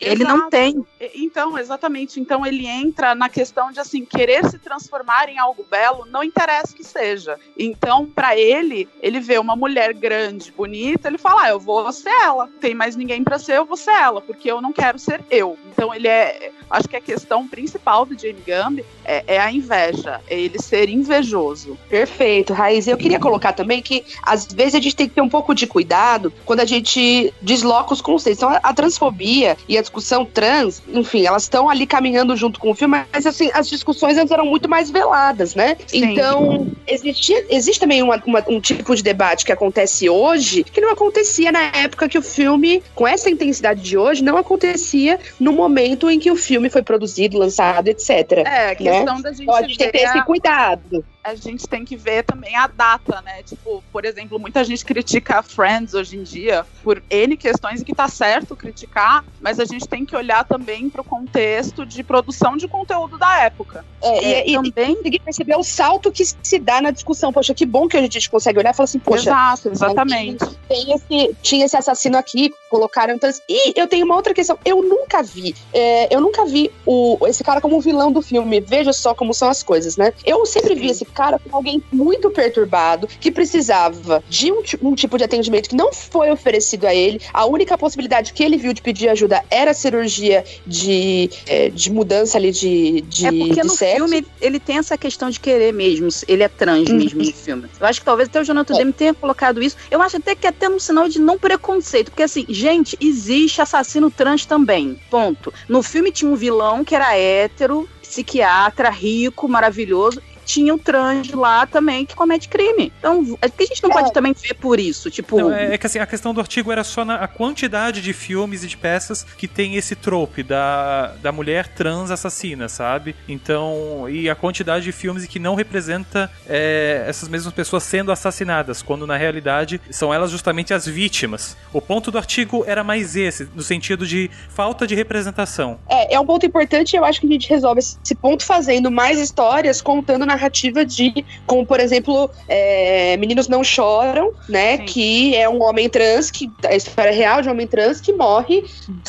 Ele exato. não tem. Então, exatamente. Então ele entra na questão de assim querer se transformar em algo belo, não interessa que seja. Então, para ele, ele vê uma mulher grande, bonita, ele fala: ah, "Eu vou ser ela. Tem mais ninguém para ser, eu vou ser ela, porque eu não quero ser eu". Então ele é, acho que a questão principal do Jamie Gumby é, é a inveja, é ele ser invejoso. Perfeito, Raiz. Eu queria colocar também que às vezes a gente tem que ter um pouco de cuidado quando a gente desloca os conceitos. Então, a transfobia e a discussão trans, enfim, elas estão ali caminhando junto com o filme, mas assim, as discussões antes eram muito mais veladas, né? Sim. Então, existe, existe também uma, uma, um tipo de debate que acontece hoje que não acontecia na época que o filme, com essa intensidade de hoje, não acontecia no momento em que o filme foi produzido, lançado, etc. É, a questão né? da gente. Então, gente tem que ter esse cuidado a gente tem que ver também a data, né? Tipo, por exemplo, muita gente critica Friends hoje em dia por N questões e que tá certo criticar, mas a gente tem que olhar também para o contexto de produção de conteúdo da época. É, e, e também conseguir perceber o salto que se dá na discussão. Poxa, que bom que a gente consegue olhar e falar assim, poxa. Exato, exatamente. Tem esse, tinha esse assassino aqui, colocaram. Então, e eu tenho uma outra questão. Eu nunca vi, é, eu nunca vi o, esse cara como vilão do filme. Veja só como são as coisas, né? Eu sempre vi esse cara com alguém muito perturbado, que precisava de um, um, tipo de atendimento que não foi oferecido a ele. A única possibilidade que ele viu de pedir ajuda era a cirurgia de, é, de mudança ali de, de É porque de no sexo. filme ele tem essa questão de querer mesmo, ele é trans Uhum. mesmo no filme. Eu acho que talvez até o Jonathan É. Demme tenha colocado isso. Eu acho até que é até um sinal de não preconceito, porque assim, gente, existe assassino trans também, ponto. No filme tinha um vilão que era hétero, psiquiatra, rico, maravilhoso, tinha o trans lá também que comete crime. Então, é que a gente não É. pode também ver por isso, tipo... Não, é, é que assim, a questão do artigo era só na a quantidade de filmes e de peças que tem esse trope da, da mulher trans assassina, sabe? Então, e a quantidade de filmes que não representa é, essas mesmas pessoas sendo assassinadas, quando na realidade são elas justamente as vítimas. O ponto do artigo era mais esse, no sentido de falta de representação. É, é um ponto importante e eu acho que a gente resolve esse ponto fazendo mais histórias, contando narrativa de, como por exemplo, é, Meninos Não Choram, né? Sim. Que é um homem trans, que a história real de um homem trans que morre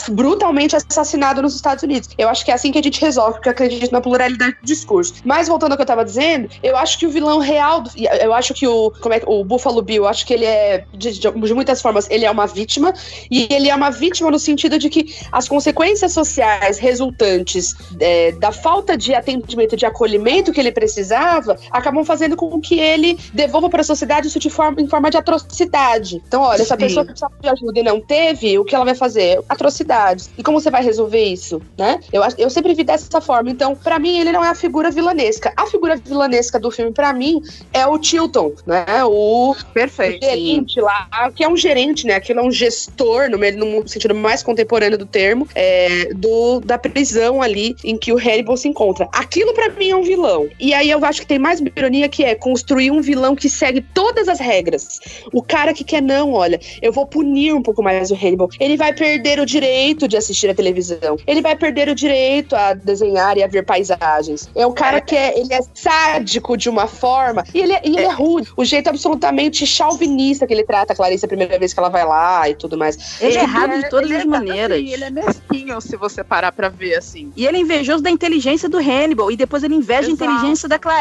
brutalmente assassinado nos Estados Unidos. Eu acho que é assim que a gente resolve, porque eu acredito na pluralidade do discurso. Mas voltando ao que eu tava dizendo, eu acho que o vilão real, do- eu acho que o, como é, o Buffalo Bill, eu acho que ele é, de, de- de muitas formas, ele é uma vítima, e ele é uma vítima no sentido de que as consequências sociais resultantes é, da falta de atendimento, de acolhimento que ele precisava, acabam fazendo com que ele devolva para a sociedade isso de forma, em forma de atrocidade. Então, olha, essa Sim. pessoa que precisava de ajuda e não teve, o que ela vai fazer? Atrocidades. E como você vai resolver isso, né? Eu, eu sempre vi dessa forma. Então, para mim, ele não é a figura vilanesca. A figura vilanesca do filme, para mim, é o Tilton, né? O Perfeito. gerente lá, que é um gerente, né? Aquilo é um gestor, no, no sentido mais contemporâneo do termo, é, do, da prisão ali em que o Hannibal se encontra. Aquilo pra mim é um vilão. E aí eu acho que tem mais ironia que é construir um vilão que segue todas as regras. O cara que quer não, olha, eu vou punir um pouco mais o Hannibal. Ele vai perder o direito de assistir a televisão. Ele vai perder o direito a desenhar e a ver paisagens. É um cara que é, ele é sádico de uma forma e ele é, e ele é rude. O jeito absolutamente chauvinista que ele trata a Clarice a primeira vez que ela vai lá e tudo mais. Ele é que errado de todas ele as é- maneiras. assim, ele é mesquinho, se você parar pra ver, assim. E ele é invejoso da inteligência do Hannibal. E depois ele inveja Exato. a inteligência da Clarice.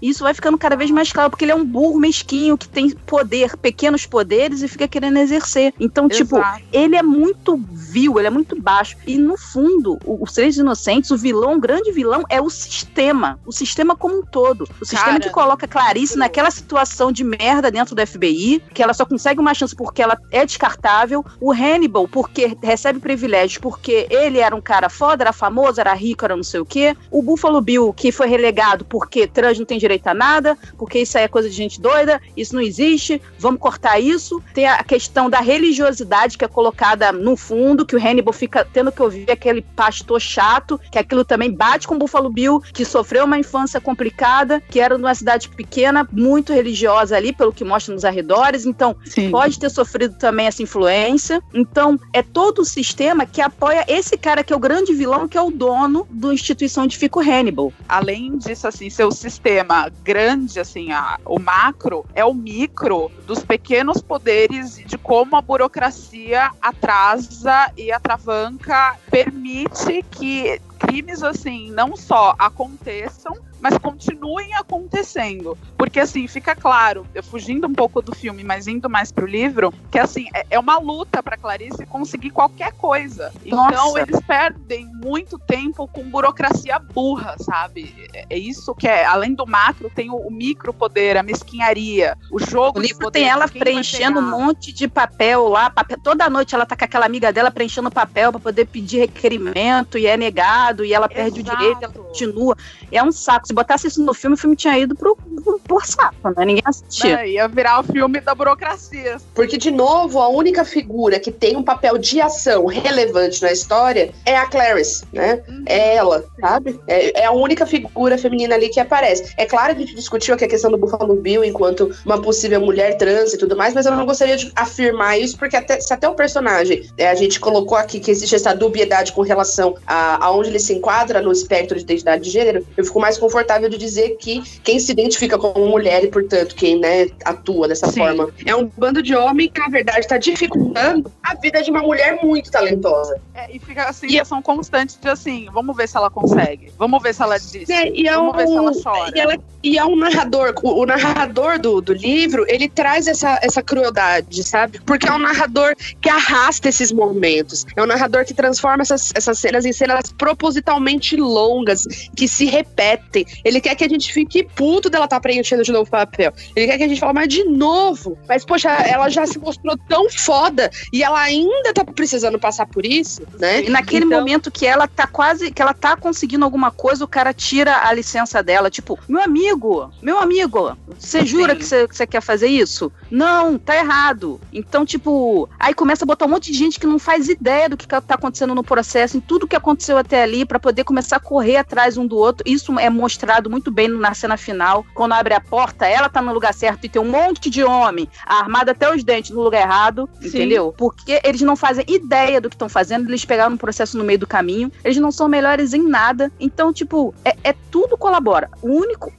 E isso vai ficando cada vez mais claro, porque ele é um burro mesquinho que tem poder, pequenos poderes, e fica querendo exercer. Então, tipo, Exato. ele é muito vil, ele é muito baixo. E no fundo, os Três Inocentes, o vilão, o grande vilão, é o sistema. O sistema como um todo. O sistema Cara, que coloca Clarice naquela situação de merda dentro do FBI, que ela só consegue uma chance porque ela é descartável. O Hannibal, porque recebe privilégios, porque ele era um cara foda, era famoso, era rico, era não sei o quê. O Buffalo Bill, que foi relegado porque trans não tem direito a nada, porque isso aí é coisa de gente doida, isso não existe, vamos cortar isso. Tem a questão da religiosidade que é colocada no fundo, que o Hannibal fica tendo que ouvir aquele pastor chato, que aquilo também bate com o Buffalo Bill, que sofreu uma infância complicada, que era numa cidade pequena, muito religiosa ali, pelo que mostra nos arredores, então Sim. pode ter sofrido também essa influência. Então, é todo o sistema que apoia esse cara que é o grande vilão, que é o dono da instituição de Fico Hannibal. Além disso, assim, seu sistema grande, assim, a, o macro é o micro dos pequenos poderes de como a burocracia atrasa e atravanca, permite que crimes assim não só aconteçam, mas continuem acontecendo. Porque, assim, fica claro, eu fugindo um pouco do filme, mas indo mais pro livro, que, assim, é, é uma luta pra Clarice conseguir qualquer coisa. Nossa. Então, eles perdem muito tempo com burocracia burra, sabe? É, é isso que é, além do macro, tem o, o micro poder, a mesquinharia, o jogo. O livro tem ela preenchendo um monte de papel lá, papel, toda noite ela tá com aquela amiga dela preenchendo papel para poder pedir requerimento e é negado, e ela perde Exato. o direito, ela continua. É um saco botasse isso no filme, o filme tinha ido pro, pro, saco, né? Ninguém assistia. É, ia virar o filme da burocracia. Porque, de novo, a única figura que tem um papel de ação relevante na história é a Clarice, né? Uhum. É ela, sabe? É, é, a única figura feminina ali que aparece. É claro que a gente discutiu aqui a questão do Buffalo Bill enquanto uma possível mulher trans e tudo mais, mas eu não gostaria de afirmar isso, porque até, se até o personagem é, a gente colocou aqui que existe essa dubiedade com relação a, a onde ele se enquadra no espectro de identidade de gênero, eu fico mais confortável confortável de dizer que quem se identifica como mulher e, portanto, quem né, atua dessa Sim. forma é um bando de homem que, na verdade, está dificultando a vida de uma mulher muito talentosa. É, e fica assim, e são constantes de assim, vamos ver se ela consegue, vamos ver se ela diz, é, e é vamos um, ver se ela chora. E, ela, e é um narrador, o, o, narrador do, do livro, ele traz essa, essa crueldade, sabe? Porque é um narrador que arrasta esses momentos, é um narrador que transforma essas, essas cenas em cenas propositalmente longas, que se repetem, ele quer que a gente fique puto dela tá preenchendo de novo o papel. Ele quer que a gente fale, mas de novo. Mas, poxa, ela já se mostrou tão foda e ela ainda tá precisando passar por isso, né? E naquele então... momento que ela tá quase, que ela tá conseguindo alguma coisa, o cara tira a licença dela. Tipo, meu amigo, meu amigo, você jura que você quer fazer isso? Não, tá errado. Então, tipo, aí começa a botar um monte de gente que não faz ideia do que tá acontecendo no processo, em tudo que aconteceu até ali, para poder começar a correr atrás um do outro. Isso é mostrado muito bem na cena final. Quando abre a porta, ela tá no lugar certo e tem um monte de homem armado até os dentes no lugar errado, Sim. entendeu? Porque eles não fazem ideia do que estão fazendo, eles pegaram um processo no meio do caminho, eles não são melhores em nada. Então, tipo, é, é tudo colabora. O único.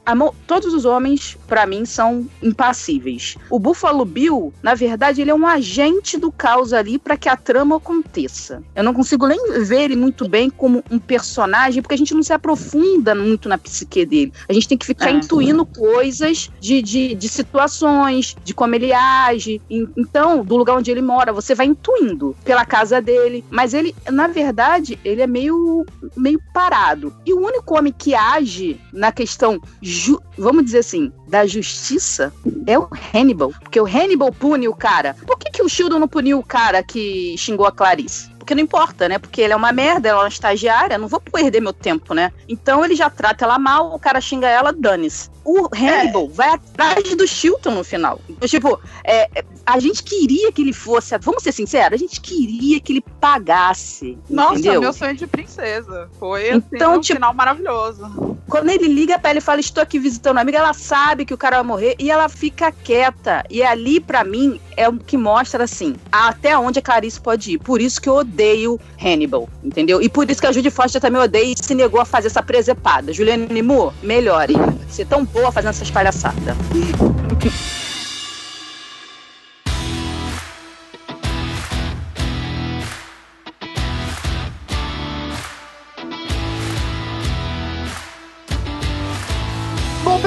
todos os homens, para mim, são impassíveis. O Buffalo Bill, na verdade, ele é um agente do caos ali para que a trama aconteça. Eu não consigo nem ver ele muito bem como um personagem, porque a gente não se aprofunda muito na psique psique dele. A gente tem que ficar é. intuindo coisas de, de, de, situações, de como ele age. Então, do lugar onde ele mora, você vai intuindo pela casa dele. Mas ele, na verdade, ele é meio, meio parado. E o único homem que age na questão, vamos dizer assim, da justiça é o Hannibal. Porque o Hannibal pune o cara. Por que, que o Shildon não puniu o cara que xingou a Clarice? Porque não importa, né? Porque ele é uma merda, ela é uma estagiária, não vou perder meu tempo, né? Então ele já trata ela mal, o cara xinga ela, dane-se. O Hannibal é. vai atrás do Chilton no final. Tipo, é, a gente queria que ele fosse, vamos ser sinceros, a gente queria que ele pagasse. Nossa, entendeu? meu sonho de princesa. Foi assim, então, um tipo, final maravilhoso. Quando ele liga pra ela e fala, estou aqui visitando uma amiga, ela sabe que o cara vai morrer e ela fica quieta. E ali, para mim, é o que mostra, assim, até onde a Clarice pode ir. Por isso que eu odeio Hannibal, entendeu? E por isso que a Judy Foster também odeia e se negou a fazer essa presepada. Juliana Nimor, melhore. Você é tão boa fazendo essas palhaçadas. (laughs)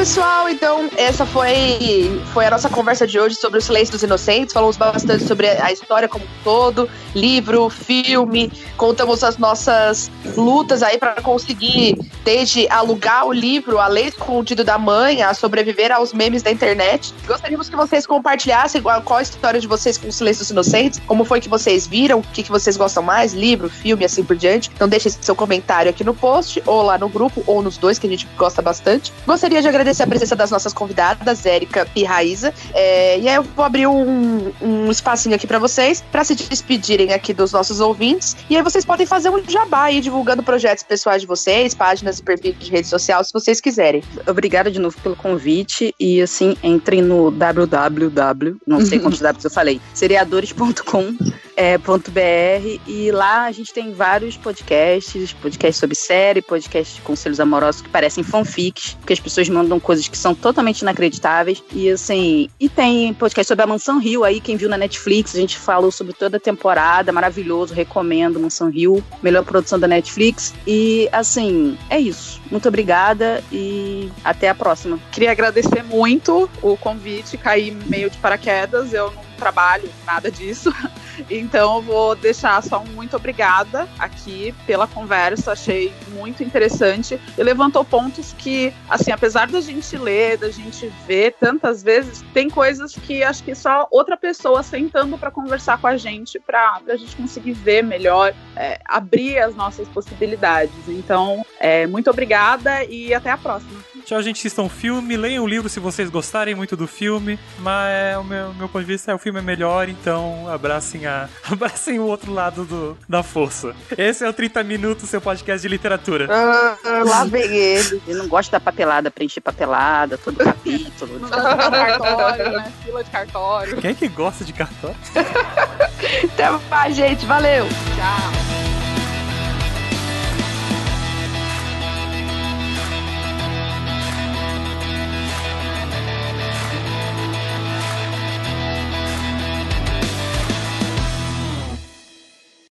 pessoal, então essa foi, foi a nossa conversa de hoje sobre o Silêncio dos Inocentes. Falamos bastante sobre a história como um todo, livro, filme, contamos as nossas lutas aí para conseguir, desde alugar o livro, a lei escondido da mãe, a sobreviver aos memes da internet. Gostaríamos que vocês compartilhassem qual a história de vocês com o Silêncio dos Inocentes, como foi que vocês viram, o que, que vocês gostam mais, livro, filme, assim por diante. Então deixe seu comentário aqui no post, ou lá no grupo, ou nos dois, que a gente gosta bastante. Gostaria de agradecer a presença das nossas convidadas, Érica e Raíza. É, e aí eu vou abrir um, um espacinho aqui para vocês, para se despedirem aqui dos nossos ouvintes. E aí vocês podem fazer um jabá aí, divulgando projetos pessoais de vocês, páginas e perfis de rede social, se vocês quiserem. Obrigada de novo pelo convite. E assim, entrem no www, não sei (laughs) quantos Ws eu falei, seriadores.com é, .br e lá a gente tem vários podcasts, podcasts sobre série, podcasts de conselhos amorosos que parecem fanfics, porque as pessoas mandam coisas que são totalmente inacreditáveis e assim, e tem podcast sobre a Mansão Rio aí, quem viu na Netflix, a gente falou sobre toda a temporada, maravilhoso, recomendo Mansão Rio, melhor produção da Netflix e assim, é isso. Muito obrigada e até a próxima. Queria agradecer muito o convite, cair meio de paraquedas, eu não trabalho nada disso. (laughs) Então eu vou deixar só um muito obrigada aqui pela conversa, achei muito interessante e levantou pontos que, assim, apesar da gente ler, da gente ver tantas vezes, tem coisas que acho que só outra pessoa sentando para conversar com a gente, para a gente conseguir ver melhor, é, abrir as nossas possibilidades. Então, é, muito obrigada e até a próxima. Tchau, gente. Assistam o filme, leiam o livro se vocês gostarem muito do filme, mas o meu, meu ponto de vista é o filme é melhor, então abracem, a, (laughs) abracem o outro lado do, da força. Esse é o 30 Minutos, seu podcast de literatura. Ah, lá vem ele. Eu não gosto da papelada, preencher papelada, todo capítulo. Não gosta de cartório, né? Fila de cartório. Quem é que gosta de cartório? (laughs) Até mais, gente. Valeu. Tchau.